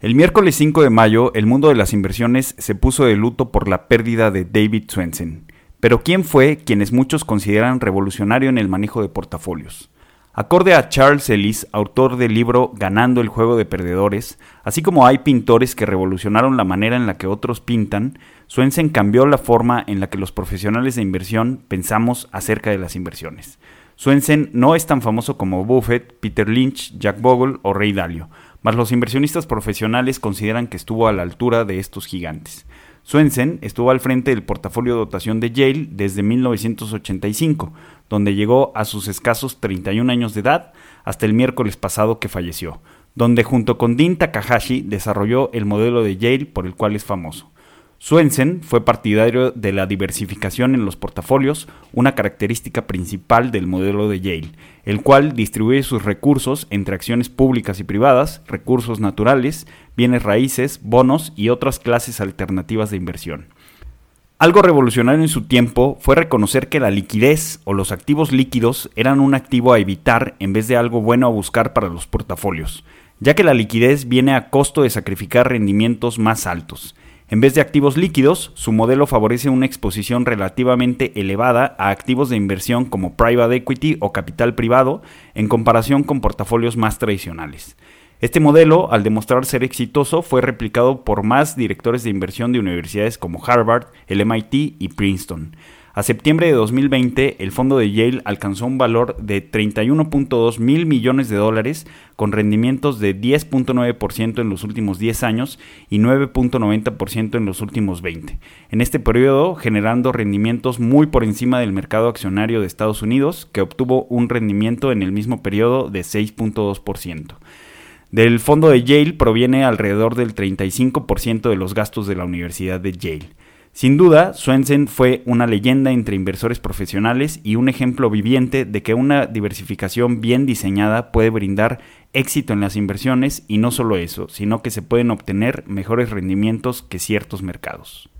El miércoles 5 de mayo, el mundo de las inversiones se puso de luto por la pérdida de David Swensen. Pero ¿quién fue quienes muchos consideran revolucionario en el manejo de portafolios? Acorde a Charles Ellis, autor del libro Ganando el juego de perdedores, así como hay pintores que revolucionaron la manera en la que otros pintan, Swensen cambió la forma en la que los profesionales de inversión pensamos acerca de las inversiones. Swensen no es tan famoso como Buffett, Peter Lynch, Jack Bogle o Ray Dalio, mas los inversionistas profesionales consideran que estuvo a la altura de estos gigantes. Swensen estuvo al frente del portafolio de dotación de Yale desde 1985, donde llegó a sus escasos 31 años de edad hasta el miércoles pasado que falleció, donde junto con Dean Takahashi desarrolló el modelo de Yale por el cual es famoso. Swensen fue partidario de la diversificación en los portafolios, una característica principal del modelo de Yale, el cual distribuye sus recursos entre acciones públicas y privadas, recursos naturales, bienes raíces, bonos y otras clases alternativas de inversión. Algo revolucionario en su tiempo fue reconocer que la liquidez o los activos líquidos eran un activo a evitar en vez de algo bueno a buscar para los portafolios, ya que la liquidez viene a costo de sacrificar rendimientos más altos. En vez de activos líquidos, su modelo favorece una exposición relativamente elevada a activos de inversión como private equity o capital privado en comparación con portafolios más tradicionales. Este modelo, al demostrar ser exitoso, fue replicado por más directores de inversión de universidades como Harvard, el MIT y Princeton. A septiembre de 2020, el fondo de Yale alcanzó un valor de 31.2 mil millones de dólares, con rendimientos de 10.9% en los últimos 10 años y 9.90% en los últimos 20. En este periodo, generando rendimientos muy por encima del mercado accionario de Estados Unidos, que obtuvo un rendimiento en el mismo periodo de 6.2%. Del fondo de Yale proviene alrededor del 35% de los gastos de la Universidad de Yale. Sin duda, Swensen fue una leyenda entre inversores profesionales y un ejemplo viviente de que una diversificación bien diseñada puede brindar éxito en las inversiones y no solo eso, sino que se pueden obtener mejores rendimientos que ciertos mercados.